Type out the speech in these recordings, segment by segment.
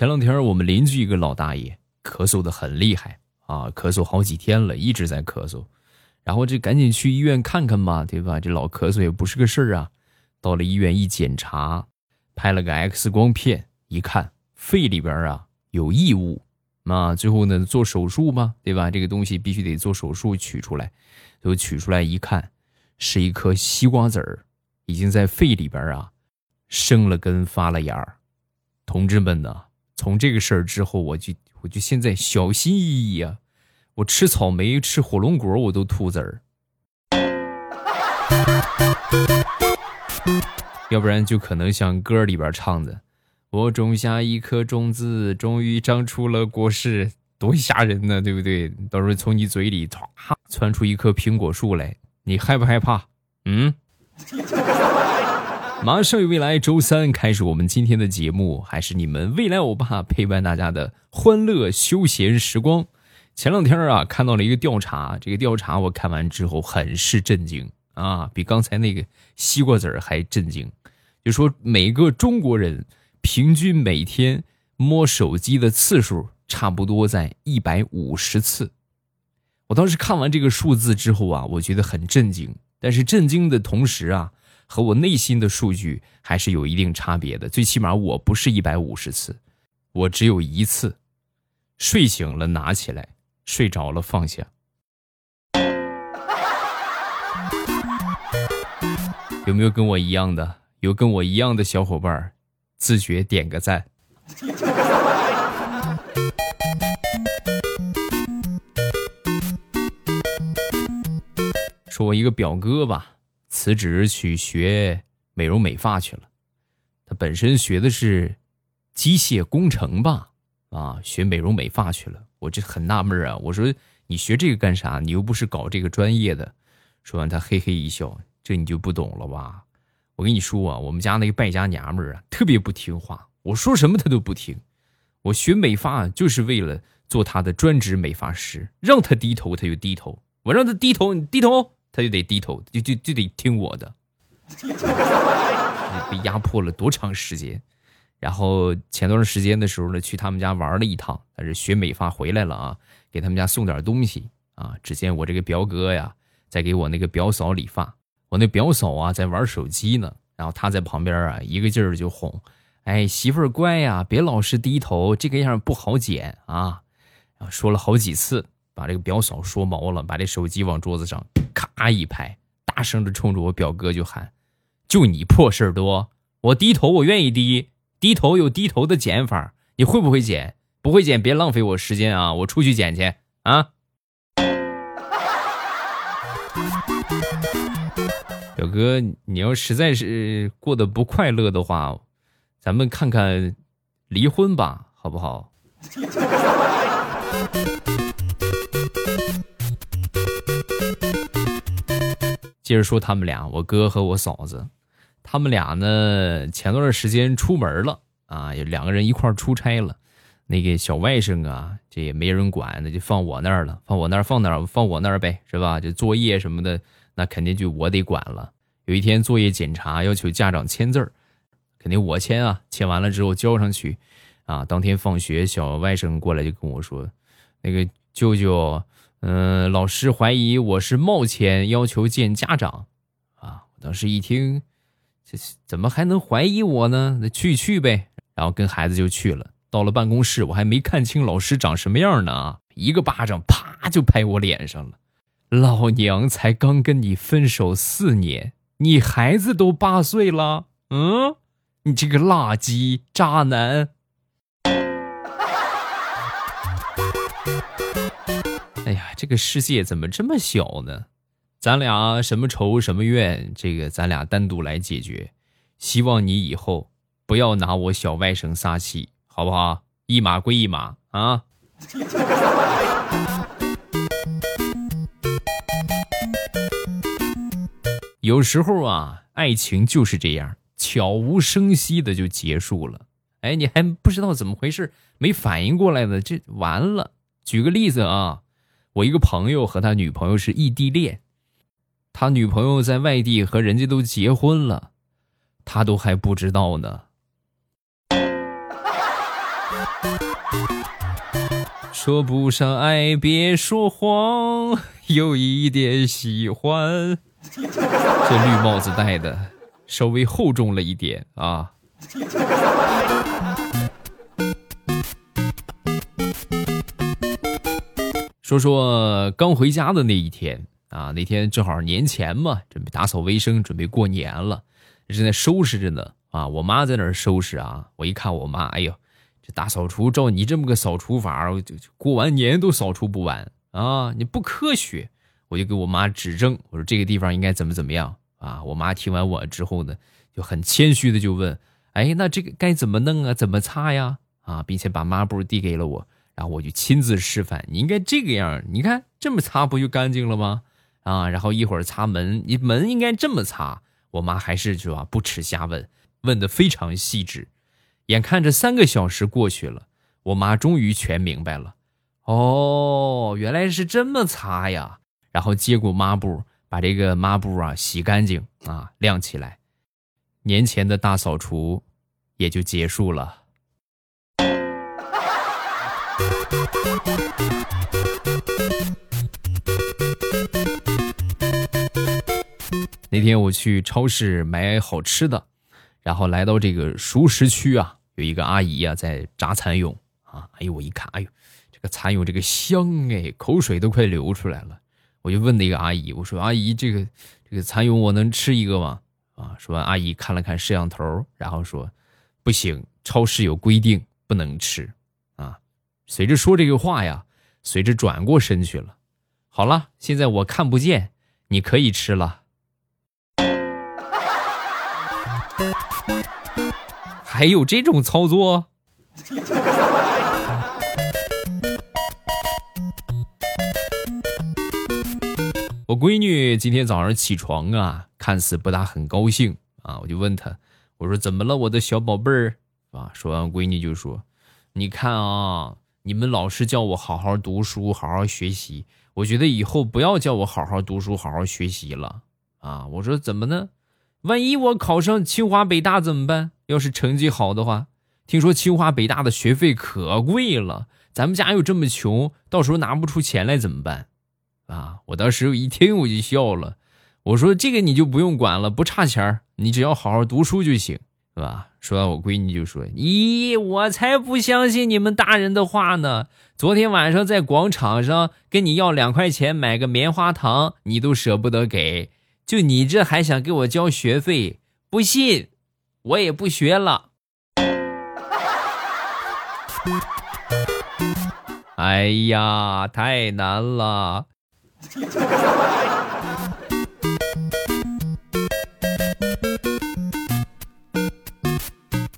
前两天我们邻居一个老大爷咳嗽的很厉害啊，咳嗽好几天了，一直在咳嗽，然后这赶紧去医院看看吧，对吧？这老咳嗽也不是个事儿啊。到了医院一检查，拍了个 X 光片，一看肺里边啊有异物，啊，最后呢做手术嘛，对吧？这个东西必须得做手术取出来，最后取出来一看，是一颗西瓜籽儿，已经在肺里边啊生了根发了芽儿。同志们呢，从这个事儿之后，我就我就现在小心翼翼啊，我吃草莓吃火龙果我都吐籽儿。要不然就可能像歌里边唱的：“我种下一颗种子，终于长出了果实。”多吓人呢，对不对？到时候从你嘴里唰窜出一棵苹果树来，你害不害怕？嗯。马上有未来，周三开始我们今天的节目，还是你们未来欧巴陪伴大家的欢乐休闲时光。前两天啊，看到了一个调查，这个调查我看完之后很是震惊啊，比刚才那个西瓜籽儿还震惊。就说每个中国人平均每天摸手机的次数差不多在一百五十次。我当时看完这个数字之后啊，我觉得很震惊。但是震惊的同时啊，和我内心的数据还是有一定差别的。最起码我不是一百五十次，我只有一次，睡醒了拿起来，睡着了放下。有没有跟我一样的？有跟我一样的小伙伴，自觉点个赞。说我一个表哥吧，辞职去学美容美发去了。他本身学的是机械工程吧，啊，学美容美发去了。我这很纳闷啊，我说你学这个干啥？你又不是搞这个专业的。说完，他嘿嘿一笑，这你就不懂了吧？我跟你说啊，我们家那个败家娘们儿啊，特别不听话，我说什么她都不听。我学美发就是为了做她的专职美发师，让她低头她就低头，我让她低头你低头他就得低头，就就就得听我的。被压迫了多长时间？然后前段时间的时候呢，去他们家玩了一趟，但是学美发回来了啊，给他们家送点东西啊。只见我这个表哥呀，在给我那个表嫂理发。我那表嫂啊，在玩手机呢，然后他在旁边啊，一个劲儿就哄：“哎，媳妇儿乖呀，别老是低头，这个样不好剪啊。”然后说了好几次，把这个表嫂说毛了，把这手机往桌子上咔一拍，大声的冲着我表哥就喊：“就你破事多！我低头我愿意低，低头有低头的剪法，你会不会剪？不会剪别浪费我时间啊！我出去剪去啊！”表哥，你要实在是过得不快乐的话，咱们看看离婚吧，好不好？接着说他们俩，我哥和我嫂子，他们俩呢，前段时间出门了啊，有两个人一块出差了。那个小外甥啊，这也没人管，那就放我那儿了，放我那儿，放哪儿？放我那儿呗，是吧？就作业什么的。那肯定就我得管了。有一天作业检查要求家长签字，肯定我签啊。签完了之后交上去，啊，当天放学小外甥过来就跟我说：“那个舅舅，嗯，老师怀疑我是冒签，要求见家长。”啊，我当时一听，这怎么还能怀疑我呢？那去去呗。然后跟孩子就去了。到了办公室，我还没看清老师长什么样呢啊，一个巴掌啪就拍我脸上了。老娘才刚跟你分手四年，你孩子都八岁了，嗯，你这个垃圾渣男！这个世界怎么这么小呢？咱俩什么仇什么怨，这个咱俩单独来解决。希望你以后不要拿我小外甥撒气，好不好？一码归一码啊。有时候啊，爱情就是这样，悄无声息的就结束了。哎，你还不知道怎么回事，没反应过来呢，这完了。举个例子啊，我一个朋友和他女朋友是异地恋，他女朋友在外地和人家都结婚了，他都还不知道呢。说不上爱，别说谎，有一点喜欢。这绿帽子戴的稍微厚重了一点啊。说说刚回家的那一天啊，那天正好年前嘛，准备打扫卫生，准备过年了，正在收拾着呢。啊，我妈在那儿收拾啊，我一看我妈，哎呦，这大扫除照你这么个扫除法，就过完年都扫除不完啊！你不科学，我就给我妈指正，我说这个地方应该怎么怎么样啊？我妈听完我之后呢，就很谦虚的就问，哎，那这个该怎么弄啊？怎么擦呀？啊，并且把抹布递给了我，然后我就亲自示范，你应该这个样，你看这么擦不就干净了吗？啊，然后一会儿擦门，你门应该这么擦。我妈还是是吧，不耻下问。问的非常细致，眼看着三个小时过去了，我妈终于全明白了。哦，原来是这么擦呀！然后接过抹布，把这个抹布啊洗干净啊晾起来，年前的大扫除也就结束了。那天我去超市买好吃的。然后来到这个熟食区啊，有一个阿姨啊在炸蚕蛹啊，哎呦我一看，哎呦这个蚕蛹这个香哎，口水都快流出来了。我就问那个阿姨，我说阿姨这个这个蚕蛹我能吃一个吗？啊，说完阿姨看了看摄像头，然后说不行，超市有规定不能吃。随着说这个话呀，随着转过身去了。好了，现在我看不见，你可以吃了。还有这种操作？我闺女今天早上起床啊，看似不大很高兴啊，我就问她，我说怎么了，我的小宝贝儿啊？说完，闺女就说：“你看啊，你们老师叫我好好读书，好好学习，我觉得以后不要叫我好好读书，好好学习了啊。”我说怎么呢？万一我考上清华北大怎么办？要是成绩好的话，听说清华北大的学费可贵了，咱们家又这么穷，到时候拿不出钱来怎么办？啊！我当时一听我就笑了，我说这个你就不用管了，不差钱你只要好好读书就行，吧？说完，我闺女就说：“咦，我才不相信你们大人的话呢！昨天晚上在广场上跟你要两块钱买个棉花糖，你都舍不得给。”就你这还想给我交学费？不信，我也不学了。哎呀，太难了！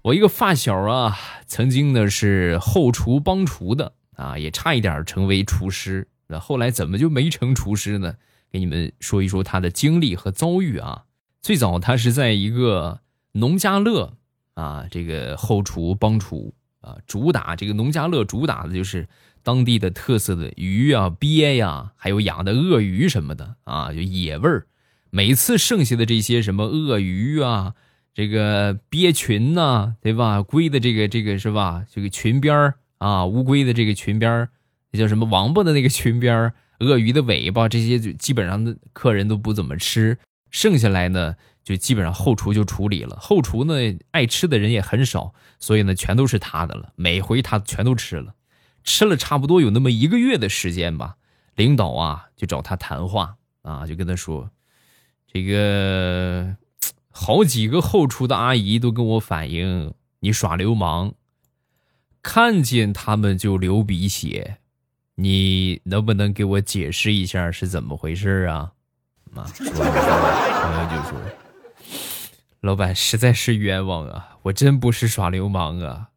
我一个发小啊，曾经呢是后厨帮厨的啊，也差一点成为厨师。那后来怎么就没成厨师呢？给你们说一说他的经历和遭遇啊。最早他是在一个农家乐啊，这个后厨帮厨啊，主打这个农家乐主打的就是当地的特色的鱼啊、鳖呀，还有养的鳄鱼什么的啊，就野味儿。每次剩下的这些什么鳄鱼啊、这个鳖群呢，对吧？龟的这个这个是吧？这个裙边儿啊，乌龟的这个裙边儿，那叫什么？王八的那个裙边儿。鳄鱼的尾巴这些就基本上的客人都不怎么吃，剩下来呢就基本上后厨就处理了。后厨呢爱吃的人也很少，所以呢全都是他的了。每回他全都吃了，吃了差不多有那么一个月的时间吧。领导啊就找他谈话啊，就跟他说，这个好几个后厨的阿姨都跟我反映你耍流氓，看见他们就流鼻血。你能不能给我解释一下是怎么回事啊？妈，朋友就说：“老板实在是冤枉啊，我真不是耍流氓啊，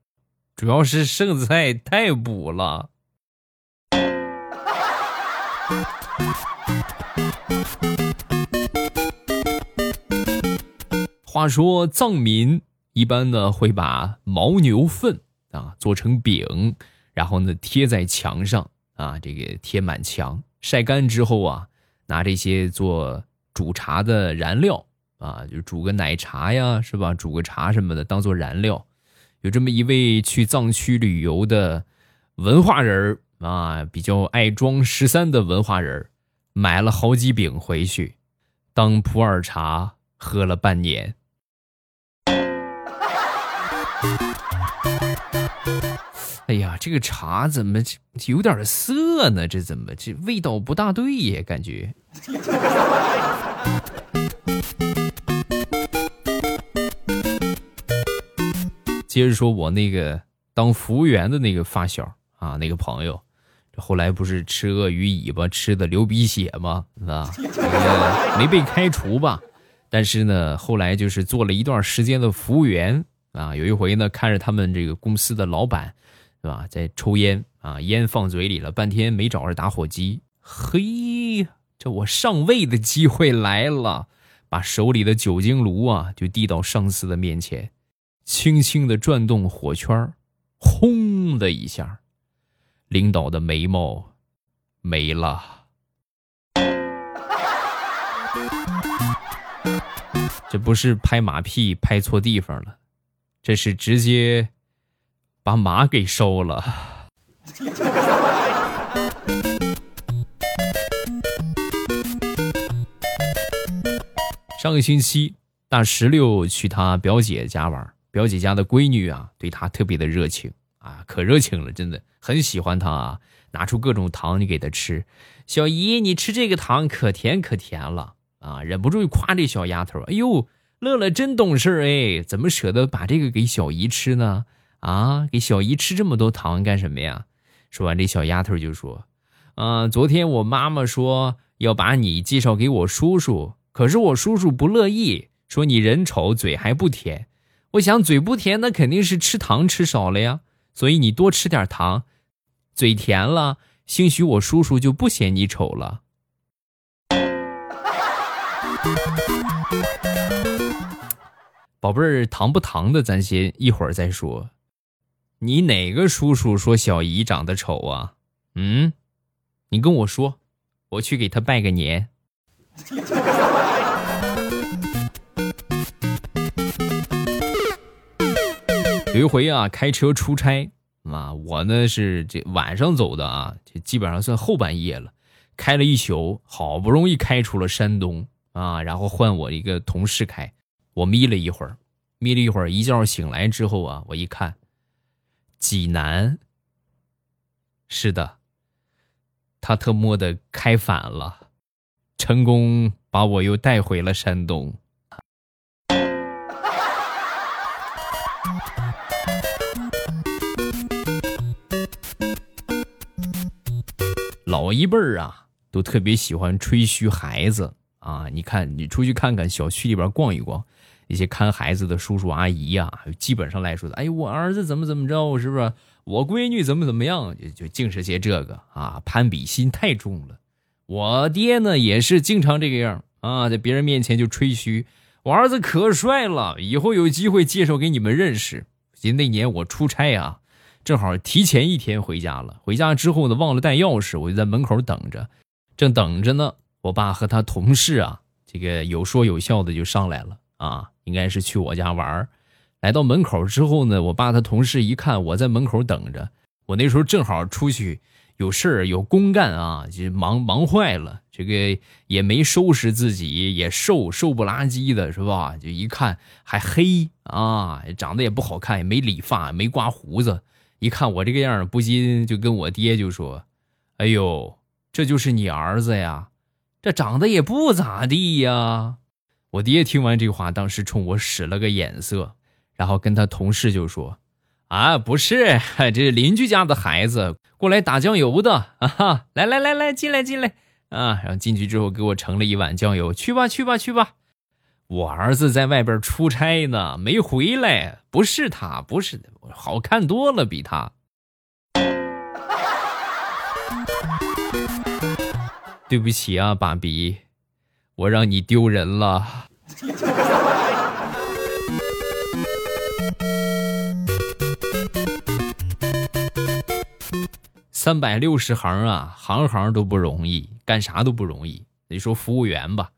主要是剩菜太补了。”话说藏民一般呢会把牦牛粪啊做成饼，然后呢贴在墙上。啊，这个贴满墙，晒干之后啊，拿这些做煮茶的燃料啊，就煮个奶茶呀，是吧？煮个茶什么的，当做燃料。有这么一位去藏区旅游的文化人啊，比较爱装十三的文化人买了好几饼回去，当普洱茶喝了半年。哎呀，这个茶怎么有点涩呢？这怎么这味道不大对呀？感觉。接着说，我那个当服务员的那个发小啊，那个朋友，这后来不是吃鳄鱼尾巴吃的流鼻血吗？啊？没被开除吧？但是呢，后来就是做了一段时间的服务员啊。有一回呢，看着他们这个公司的老板，是吧，在抽烟啊，烟放嘴里了，半天没找着打火机。嘿，这我上位的机会来了，把手里的酒精炉啊，就递到上司的面前。轻轻的转动火圈轰的一下，领导的眉毛没了。这不是拍马屁拍错地方了，这是直接把马给收了。上个星期，大石榴去他表姐家玩。表姐家的闺女啊，对她特别的热情啊，可热情了，真的很喜欢她啊，拿出各种糖你给她吃。小姨，你吃这个糖可甜可甜了啊，忍不住夸这小丫头。哎呦，乐乐真懂事哎，怎么舍得把这个给小姨吃呢？啊，给小姨吃这么多糖干什么呀？说完，这小丫头就说：“啊，昨天我妈妈说要把你介绍给我叔叔，可是我叔叔不乐意，说你人丑，嘴还不甜。”我想嘴不甜，那肯定是吃糖吃少了呀。所以你多吃点糖，嘴甜了，兴许我叔叔就不嫌你丑了。宝贝儿，糖不糖的，咱先一会儿再说。你哪个叔叔说小姨长得丑啊？嗯，你跟我说，我去给他拜个年。有一回啊，开车出差啊，我呢是这晚上走的啊，这基本上算后半夜了，开了一宿，好不容易开出了山东啊，然后换我一个同事开，我眯了一会儿，眯了一会儿，一觉醒来之后啊，我一看，济南，是的，他特么的开反了，成功把我又带回了山东。老一辈儿啊，都特别喜欢吹嘘孩子啊。你看，你出去看看小区里边逛一逛，一些看孩子的叔叔阿姨呀，基本上来说的，哎，我儿子怎么怎么着，是不是？我闺女怎么怎么样？就就净是些这个啊，攀比心太重了。我爹呢，也是经常这个样啊，在别人面前就吹嘘，我儿子可帅了，以后有机会介绍给你们认识。记得那年我出差啊。正好提前一天回家了，回家之后呢，忘了带钥匙，我就在门口等着。正等着呢，我爸和他同事啊，这个有说有笑的就上来了啊，应该是去我家玩来到门口之后呢，我爸他同事一看我在门口等着，我那时候正好出去有事儿有公干啊，就忙忙坏了，这个也没收拾自己，也瘦瘦不拉几的，是吧？就一看还黑啊，长得也不好看，也没理发，没刮胡子。一看我这个样不禁就跟我爹就说：“哎呦，这就是你儿子呀，这长得也不咋地呀。”我爹听完这话，当时冲我使了个眼色，然后跟他同事就说：“啊，不是，这是邻居家的孩子过来打酱油的啊！来来来来，进来进来啊！然后进去之后给我盛了一碗酱油，去吧去吧去吧。”我儿子在外边出差呢，没回来。不是他，不是，好看多了，比他。对不起啊，爸比，我让你丢人了。三百六十行啊，行行都不容易，干啥都不容易。你说服务员吧，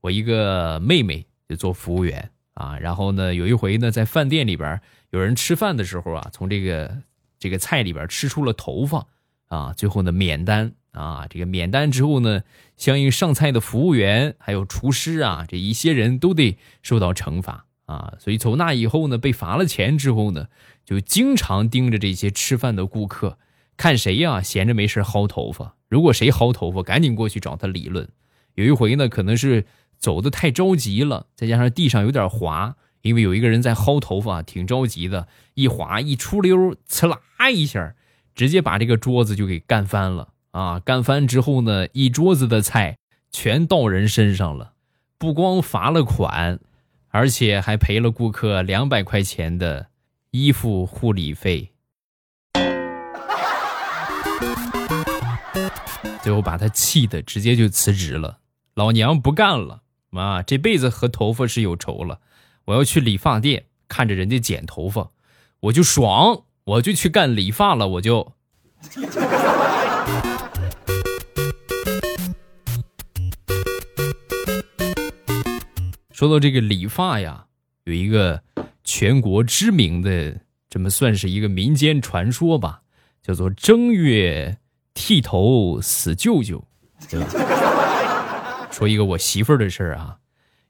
我一个妹妹。就做服务员啊，然后呢，有一回呢，在饭店里边有人吃饭的时候啊，从这个这个菜里边吃出了头发啊，最后呢免单啊，这个免单之后呢，相应上菜的服务员还有厨师啊，这一些人都得受到惩罚啊。所以从那以后呢，被罚了钱之后呢，就经常盯着这些吃饭的顾客，看谁呀闲着没事薅头发，如果谁薅头发，赶紧过去找他理论。有一回呢，可能是走的太着急了，再加上地上有点滑，因为有一个人在薅头发，挺着急的，一滑一出溜，呲啦一下，直接把这个桌子就给干翻了啊！干翻之后呢，一桌子的菜全到人身上了，不光罚了款，而且还赔了顾客两百块钱的衣服护理费，最后把他气的直接就辞职了。老娘不干了，妈，这辈子和头发是有仇了。我要去理发店，看着人家剪头发，我就爽，我就去干理发了。我就说到这个理发呀，有一个全国知名的，这么算是一个民间传说吧，叫做正月剃头死舅舅，对吧？说一个我媳妇儿的事儿啊，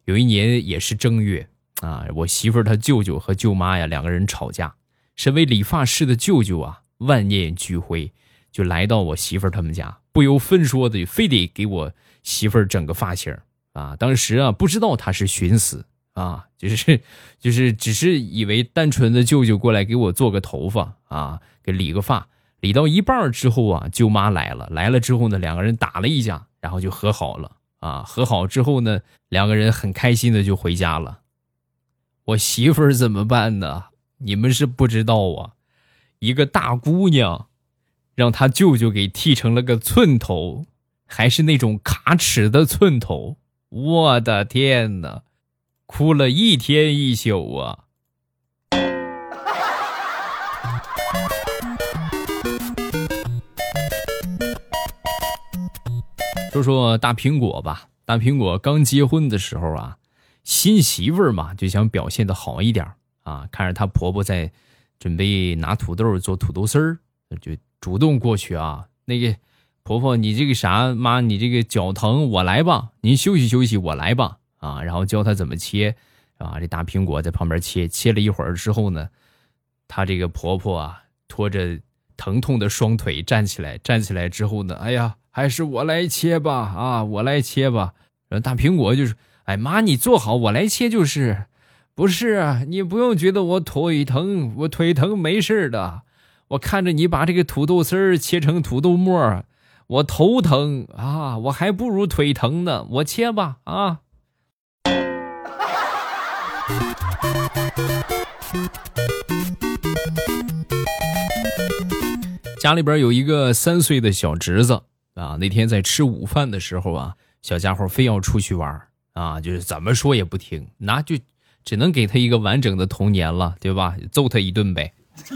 有一年也是正月啊，我媳妇儿她舅舅和舅妈呀两个人吵架，身为理发师的舅舅啊万念俱灰，就来到我媳妇儿他们家，不由分说的非得给我媳妇儿整个发型啊。当时啊不知道他是寻死啊，就是 就是只是以为单纯的舅舅过来给我做个头发啊，给理个发，理到一半之后啊，舅妈来了，来了之后呢，两个人打了一架，然后就和好了。啊，和好之后呢，两个人很开心的就回家了。我媳妇儿怎么办呢？你们是不知道啊，一个大姑娘，让她舅舅给剃成了个寸头，还是那种卡尺的寸头。我的天哪，哭了一天一宿啊！说说大苹果吧。大苹果刚结婚的时候啊，新媳妇儿嘛就想表现的好一点啊。看着她婆婆在准备拿土豆做土豆丝儿，就主动过去啊。那个婆婆，你这个啥妈，你这个脚疼，我来吧。您休息休息，我来吧。啊，然后教她怎么切啊。这大苹果在旁边切，切了一会儿之后呢，她这个婆婆啊，拖着疼痛的双腿站起来，站起来之后呢，哎呀。还是我来切吧，啊，我来切吧。大苹果就是，哎妈，你坐好，我来切就是。不是，你不用觉得我腿疼，我腿疼没事的。我看着你把这个土豆丝儿切成土豆末，我头疼啊，我还不如腿疼呢。我切吧，啊。家里边有一个三岁的小侄子。啊，那天在吃午饭的时候啊，小家伙非要出去玩啊，就是怎么说也不听，那就只能给他一个完整的童年了，对吧？揍他一顿呗，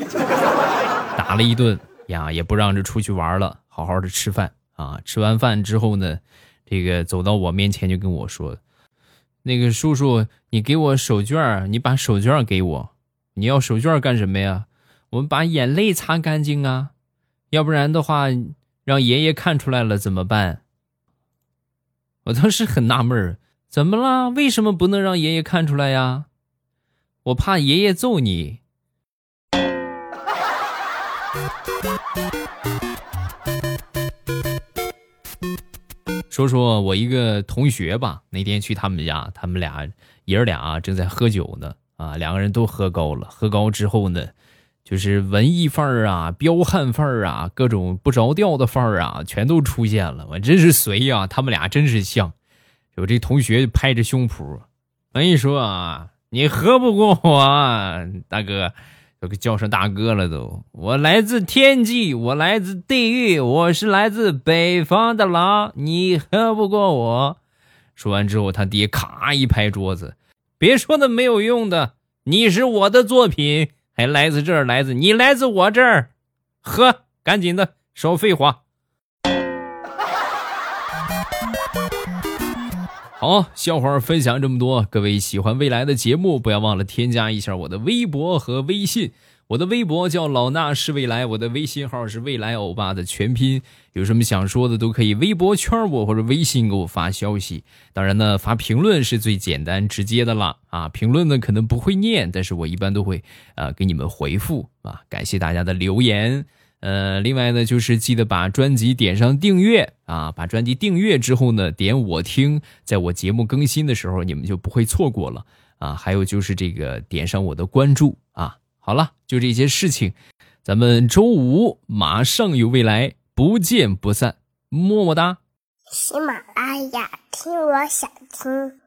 打了一顿呀，也不让着出去玩了，好好的吃饭啊。吃完饭之后呢，这个走到我面前就跟我说：“那个叔叔，你给我手绢你把手绢给我。你要手绢干什么呀？我们把眼泪擦干净啊，要不然的话。”让爷爷看出来了怎么办？我当时很纳闷，怎么了？为什么不能让爷爷看出来呀？我怕爷爷揍你。说说我一个同学吧，那天去他们家，他们俩爷儿俩正在喝酒呢，啊，两个人都喝高了，喝高之后呢。就是文艺范儿啊，彪悍范儿啊，各种不着调的范儿啊，全都出现了。我真是随呀，他们俩真是像。我这同学拍着胸脯，我跟你说啊，你喝不过我，大哥，都给叫上大哥了都。我来自天际，我来自地狱，我是来自北方的狼，你喝不过我。说完之后，他爹咔一拍桌子，别说那没有用的，你是我的作品。还来自这儿，来自你来自我这儿，喝，赶紧的，少废话。好，笑话分享这么多，各位喜欢未来的节目，不要忘了添加一下我的微博和微信。我的微博叫老衲是未来，我的微信号是未来欧巴的全拼。有什么想说的，都可以微博圈我或者微信给我发消息。当然呢，发评论是最简单直接的了啊。评论呢可能不会念，但是我一般都会呃给你们回复啊。感谢大家的留言。呃，另外呢，就是记得把专辑点上订阅啊。把专辑订阅之后呢，点我听，在我节目更新的时候，你们就不会错过了啊。还有就是这个点上我的关注啊。好了，就这些事情，咱们周五马上有未来，不见不散，么么哒。喜马拉雅，听我想听。